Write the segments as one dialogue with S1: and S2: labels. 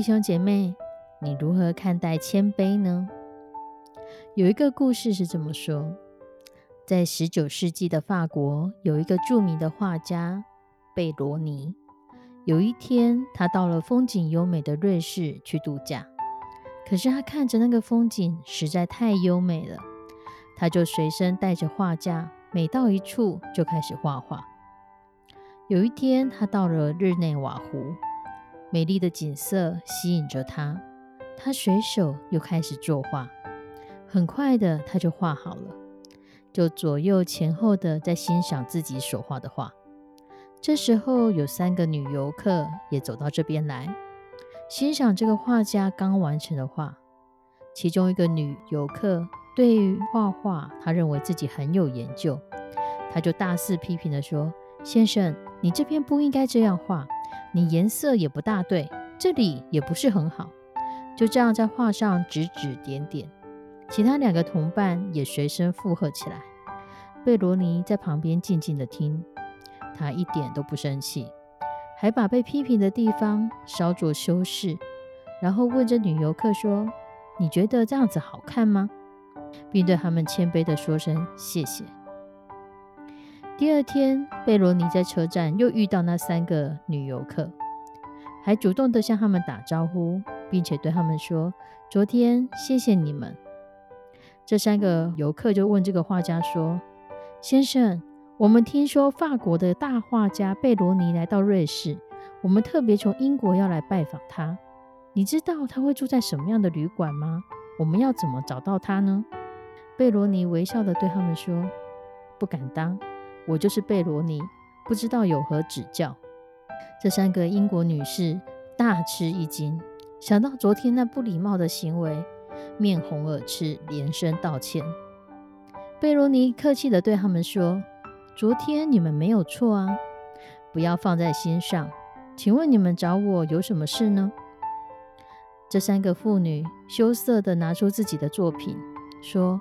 S1: 弟兄姐妹，你如何看待谦卑呢？有一个故事是这么说：在十九世纪的法国，有一个著名的画家贝罗尼。有一天，他到了风景优美的瑞士去度假。可是他看着那个风景实在太优美了，他就随身带着画架，每到一处就开始画画。有一天，他到了日内瓦湖。美丽的景色吸引着他，他随手又开始作画。很快的，他就画好了，就左右前后的在欣赏自己所画的画。这时候，有三个女游客也走到这边来，欣赏这个画家刚完成的画。其中一个女游客对于画画，她认为自己很有研究，她就大肆批评的说：“先生，你这边不应该这样画。”你颜色也不大对，这里也不是很好，就这样在画上指指点点。其他两个同伴也随声附和起来。贝罗尼在旁边静静的听，他一点都不生气，还把被批评的地方稍作修饰，然后问着女游客说：“你觉得这样子好看吗？”并对他们谦卑的说声谢谢。第二天，贝罗尼在车站又遇到那三个女游客，还主动的向他们打招呼，并且对他们说：“昨天谢谢你们。”这三个游客就问这个画家说：“先生，我们听说法国的大画家贝罗尼来到瑞士，我们特别从英国要来拜访他。你知道他会住在什么样的旅馆吗？我们要怎么找到他呢？”贝罗尼微笑的对他们说：“不敢当。”我就是贝罗尼，不知道有何指教。这三个英国女士大吃一惊，想到昨天那不礼貌的行为，面红耳赤，连声道歉。贝罗尼客气地对他们说：“昨天你们没有错啊，不要放在心上。请问你们找我有什么事呢？”这三个妇女羞涩地拿出自己的作品，说：“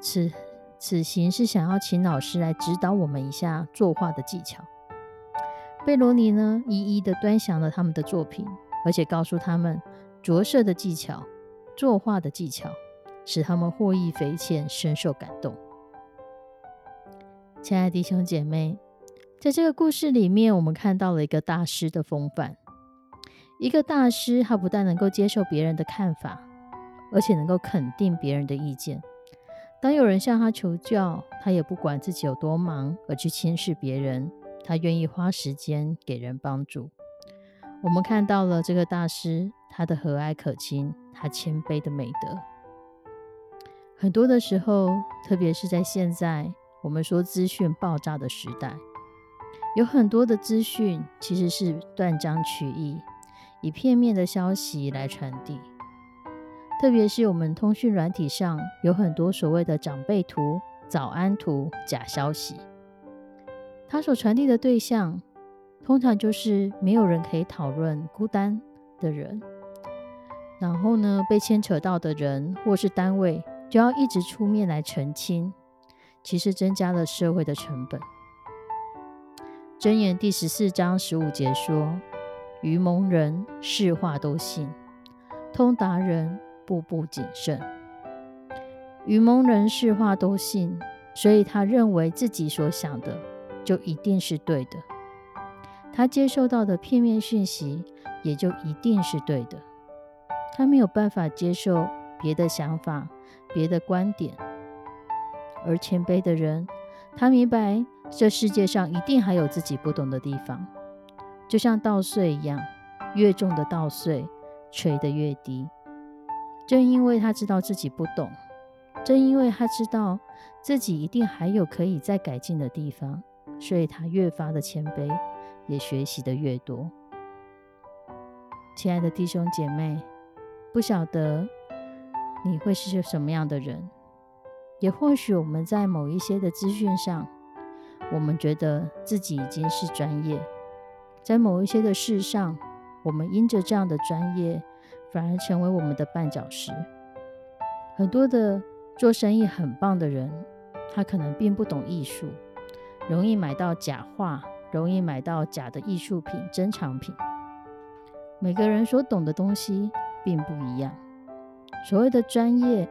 S1: 此。”此行是想要请老师来指导我们一下作画的技巧。贝罗尼呢，一一的端详了他们的作品，而且告诉他们着色的技巧、作画的技巧，使他们获益匪浅，深受感动。亲爱的弟兄姐妹，在这个故事里面，我们看到了一个大师的风范。一个大师，他不但能够接受别人的看法，而且能够肯定别人的意见。当有人向他求教，他也不管自己有多忙而去轻视别人，他愿意花时间给人帮助。我们看到了这个大师，他的和蔼可亲，他谦卑的美德。很多的时候，特别是在现在我们说资讯爆炸的时代，有很多的资讯其实是断章取义，以片面的消息来传递。特别是我们通讯软体上有很多所谓的长辈图、早安图假消息，它所传递的对象通常就是没有人可以讨论、孤单的人，然后呢，被牵扯到的人或是单位就要一直出面来澄清，其实增加了社会的成本。箴言第十四章十五节说：“愚蒙人是话都信，通达人。”步步谨慎，愚蒙人士话都信，所以他认为自己所想的就一定是对的，他接受到的片面讯息也就一定是对的，他没有办法接受别的想法、别的观点。而谦卑的人，他明白这世界上一定还有自己不懂的地方，就像稻穗一样，越重的稻穗垂得越低。正因为他知道自己不懂，正因为他知道自己一定还有可以再改进的地方，所以他越发的谦卑，也学习的越多。亲爱的弟兄姐妹，不晓得你会是什么样的人。也或许我们在某一些的资讯上，我们觉得自己已经是专业；在某一些的事上，我们因着这样的专业，反而成为我们的绊脚石。很多的做生意很棒的人，他可能并不懂艺术，容易买到假画，容易买到假的艺术品、珍藏品。每个人所懂的东西并不一样，所谓的专业。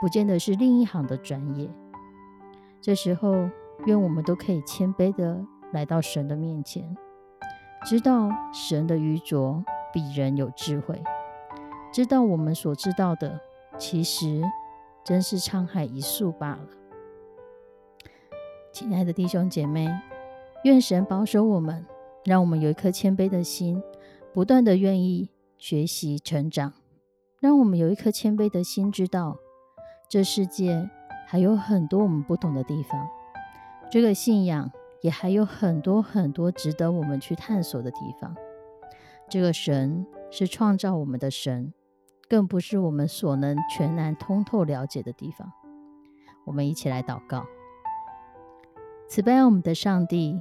S1: 不见得是另一行的专业。这时候，愿我们都可以谦卑的来到神的面前，知道神的愚拙比人有智慧，知道我们所知道的其实真是沧海一粟罢了。亲爱的弟兄姐妹，愿神保守我们，让我们有一颗谦卑的心，不断的愿意学习成长，让我们有一颗谦卑的心，知道。这世界还有很多我们不懂的地方，这个信仰也还有很多很多值得我们去探索的地方。这个神是创造我们的神，更不是我们所能全然通透了解的地方。我们一起来祷告：慈悲我们的上帝，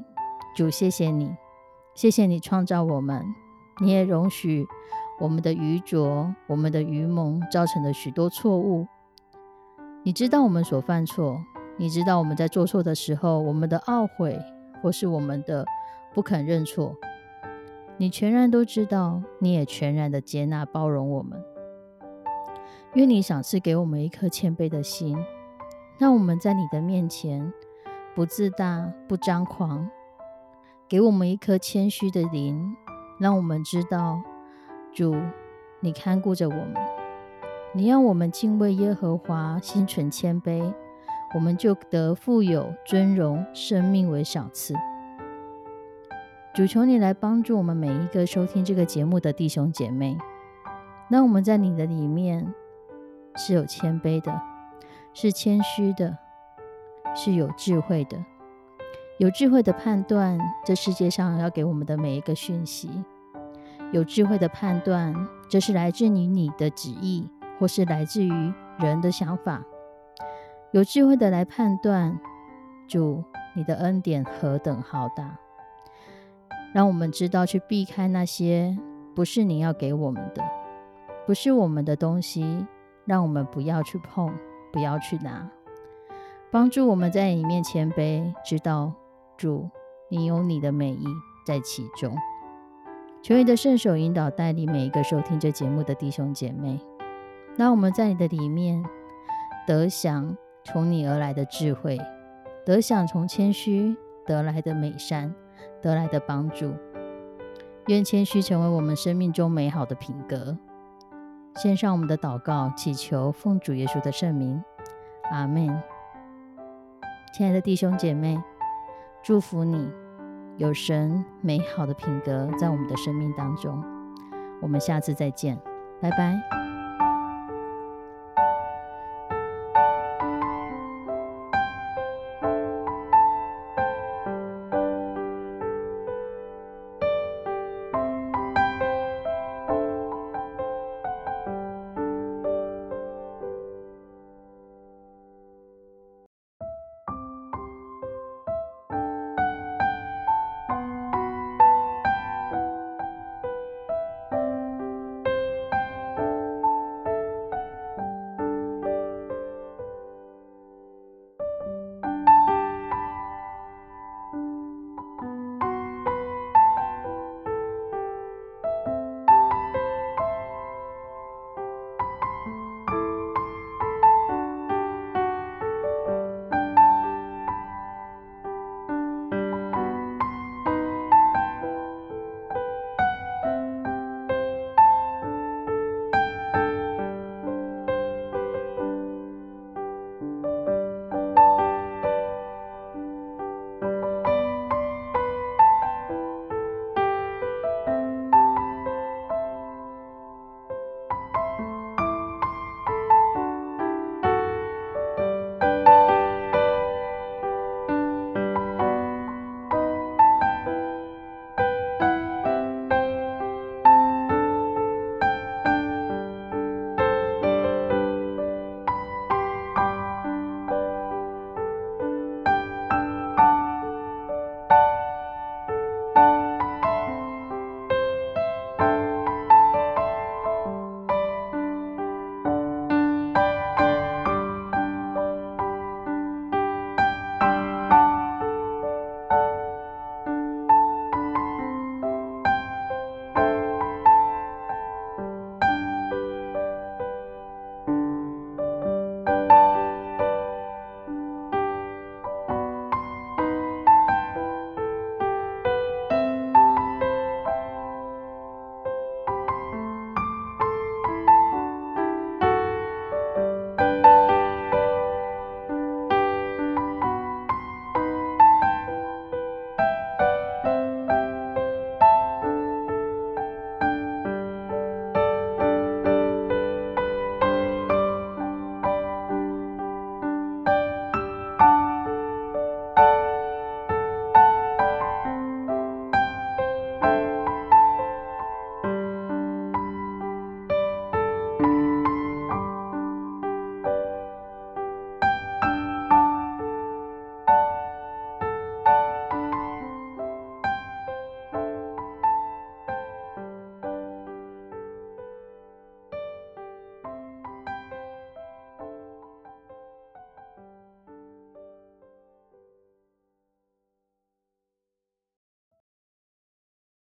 S1: 主，谢谢你，谢谢你创造我们，你也容许我们的愚拙、我们的愚蒙造成的许多错误。你知道我们所犯错，你知道我们在做错的时候，我们的懊悔或是我们的不肯认错，你全然都知道，你也全然的接纳包容我们。愿你赏赐给我们一颗谦卑的心，让我们在你的面前不自大不张狂，给我们一颗谦虚的灵，让我们知道主，你看顾着我们。你让我们敬畏耶和华，心存谦卑，我们就得富有尊荣，生命为赏赐。主求你来帮助我们每一个收听这个节目的弟兄姐妹，让我们在你的里面是有谦卑的，是谦虚的，是有智慧的，有智慧的判断这世界上要给我们的每一个讯息，有智慧的判断，这是来自于你的旨意。或是来自于人的想法，有智慧的来判断，主你的恩典何等浩大，让我们知道去避开那些不是你要给我们的，不是我们的东西，让我们不要去碰，不要去拿，帮助我们在你面前卑，知道主你有你的美意在其中。求你的圣手引导带领每一个收听这节目的弟兄姐妹。让我们在你的里面得享从你而来的智慧，得享从谦虚得来的美善，得来的帮助。愿谦虚成为我们生命中美好的品格。献上我们的祷告，祈求奉主耶稣的圣名，阿门。亲爱的弟兄姐妹，祝福你有神美好的品格在我们的生命当中。我们下次再见，拜拜。